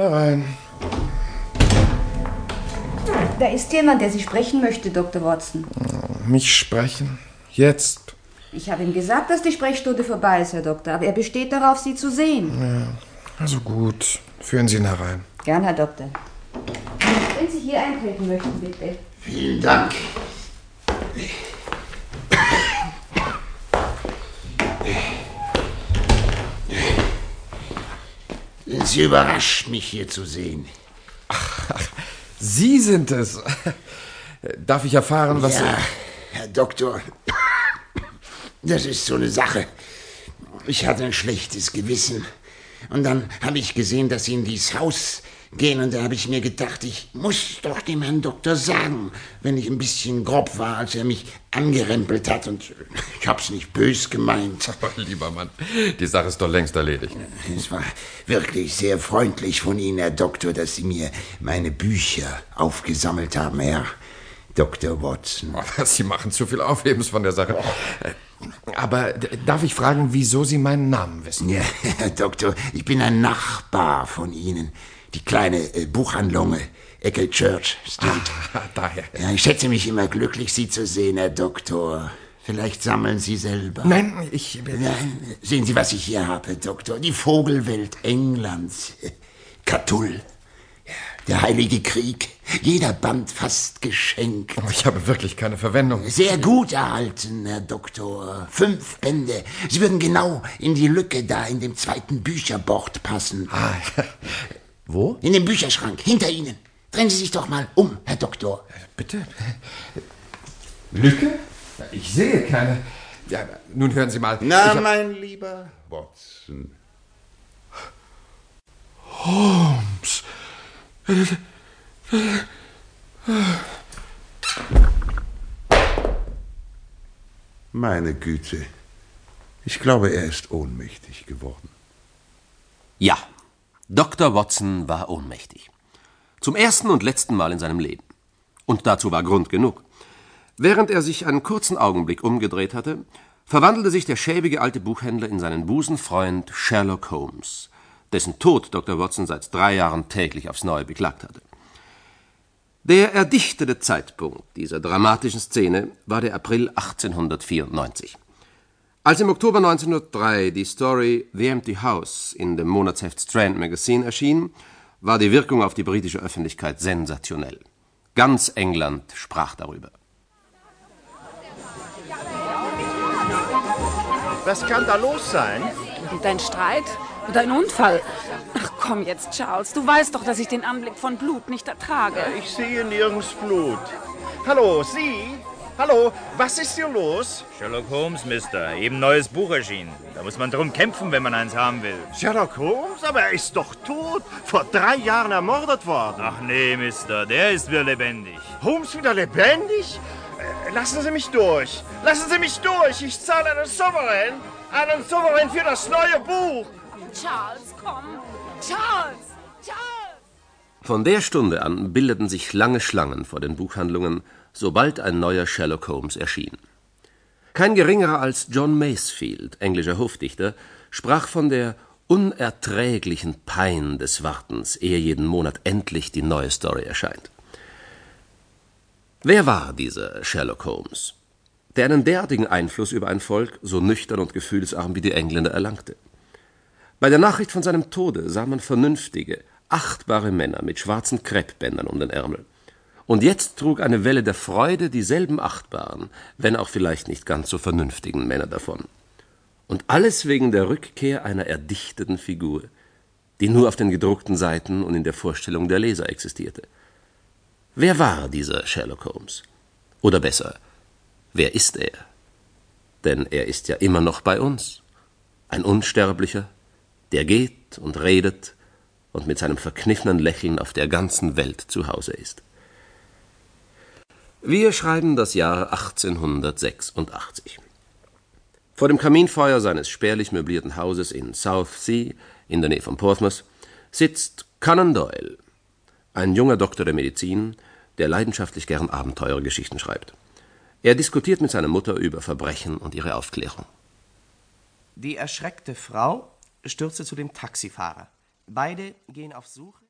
Herein. Da ist jemand, der Sie sprechen möchte, Dr. Watson. Mich sprechen? Jetzt? Ich habe ihm gesagt, dass die Sprechstunde vorbei ist, Herr Doktor, aber er besteht darauf, Sie zu sehen. Ja, also gut. Führen Sie ihn herein. Gern, Herr Doktor. Wenn Sie hier eintreten möchten, bitte. Vielen Dank. Sie überrascht mich hier zu sehen. Sie sind es. Darf ich erfahren, was... Ja, Herr Doktor, das ist so eine Sache. Ich hatte ein schlechtes Gewissen. Und dann habe ich gesehen, dass Sie in dieses Haus gehen. Und da habe ich mir gedacht, ich muss doch dem Herrn Doktor sagen, wenn ich ein bisschen grob war, als er mich angerempelt hat. Und ich hab's nicht bös gemeint. Aber lieber Mann, die Sache ist doch längst erledigt. Es war wirklich sehr freundlich von Ihnen, Herr Doktor, dass Sie mir meine Bücher aufgesammelt haben, Herr Dr. Watson. Oh, Sie machen zu viel Aufhebens von der Sache. Aber darf ich fragen, wieso Sie meinen Namen wissen? Ja, Herr Doktor, ich bin ein Nachbar von Ihnen. Die kleine äh, Buchhandlung äh, Ecke Church Street. Ah, daher. Ja, ich schätze mich immer glücklich, Sie zu sehen, Herr Doktor. Vielleicht sammeln Sie selber. Nein, ich... Nein, sehen Sie, was ich hier habe, Herr Doktor. Die Vogelwelt Englands. Catull. Ja, Der Heilige Krieg. Jeder Band fast geschenkt. Oh, Ich habe wirklich keine Verwendung. Sehr gut erhalten, Herr Doktor. Fünf Bände. Sie würden genau in die Lücke da in dem zweiten Bücherbord passen. Ah, Wo? In dem Bücherschrank, hinter Ihnen. Drehen Sie sich doch mal um, Herr Doktor. Bitte? Lücke? Ich sehe keine. Ja, nun hören Sie mal. Na, hab- mein lieber Watson. Holmes. Meine Güte. Ich glaube, er ist ohnmächtig geworden. Ja, Dr. Watson war ohnmächtig. Zum ersten und letzten Mal in seinem Leben. Und dazu war Grund genug. Während er sich einen kurzen Augenblick umgedreht hatte, verwandelte sich der schäbige alte Buchhändler in seinen Busenfreund Sherlock Holmes, dessen Tod Dr. Watson seit drei Jahren täglich aufs Neue beklagt hatte. Der erdichtete Zeitpunkt dieser dramatischen Szene war der April 1894. Als im Oktober 1903 die Story The Empty House in dem Monatsheft Strand Magazine erschien, war die Wirkung auf die britische Öffentlichkeit sensationell. Ganz England sprach darüber. Was kann da los sein? Dein Streit? Oder ein Unfall? Ach komm jetzt, Charles. Du weißt doch, dass ich den Anblick von Blut nicht ertrage. Ich sehe nirgends Blut. Hallo, Sie? Hallo, was ist hier los? Sherlock Holmes, Mister. Eben neues Buch erschienen. Da muss man drum kämpfen, wenn man eins haben will. Sherlock Holmes? Aber er ist doch tot. Vor drei Jahren ermordet worden. Ach nee, Mister. Der ist wieder lebendig. Holmes wieder lebendig? Äh, Lassen Sie mich durch. Lassen Sie mich durch. Ich zahle einen Souverän. Einen Souverän für das neue Buch. Charles, komm. Charles! Charles! Von der Stunde an bildeten sich lange Schlangen vor den Buchhandlungen, sobald ein neuer Sherlock Holmes erschien. Kein geringerer als John Masefield, englischer Hofdichter, sprach von der unerträglichen Pein des Wartens, ehe jeden Monat endlich die neue Story erscheint. Wer war dieser Sherlock Holmes, der einen derartigen Einfluss über ein Volk so nüchtern und gefühlsarm wie die Engländer erlangte? Bei der Nachricht von seinem Tode sah man vernünftige, achtbare Männer mit schwarzen Kreppbändern um den Ärmel. Und jetzt trug eine Welle der Freude dieselben achtbaren, wenn auch vielleicht nicht ganz so vernünftigen Männer davon. Und alles wegen der Rückkehr einer erdichteten Figur, die nur auf den gedruckten Seiten und in der Vorstellung der Leser existierte. Wer war dieser Sherlock Holmes? Oder besser, wer ist er? Denn er ist ja immer noch bei uns, ein Unsterblicher, der geht und redet und mit seinem verkniffenen Lächeln auf der ganzen Welt zu Hause ist. Wir schreiben das Jahr 1886. Vor dem Kaminfeuer seines spärlich möblierten Hauses in Southsea, in der Nähe von Portsmouth, sitzt Conan Doyle, ein junger Doktor der Medizin, der leidenschaftlich gern Abenteuergeschichten schreibt. Er diskutiert mit seiner Mutter über Verbrechen und ihre Aufklärung. Die erschreckte Frau stürzte zu dem Taxifahrer. Beide gehen auf Suche.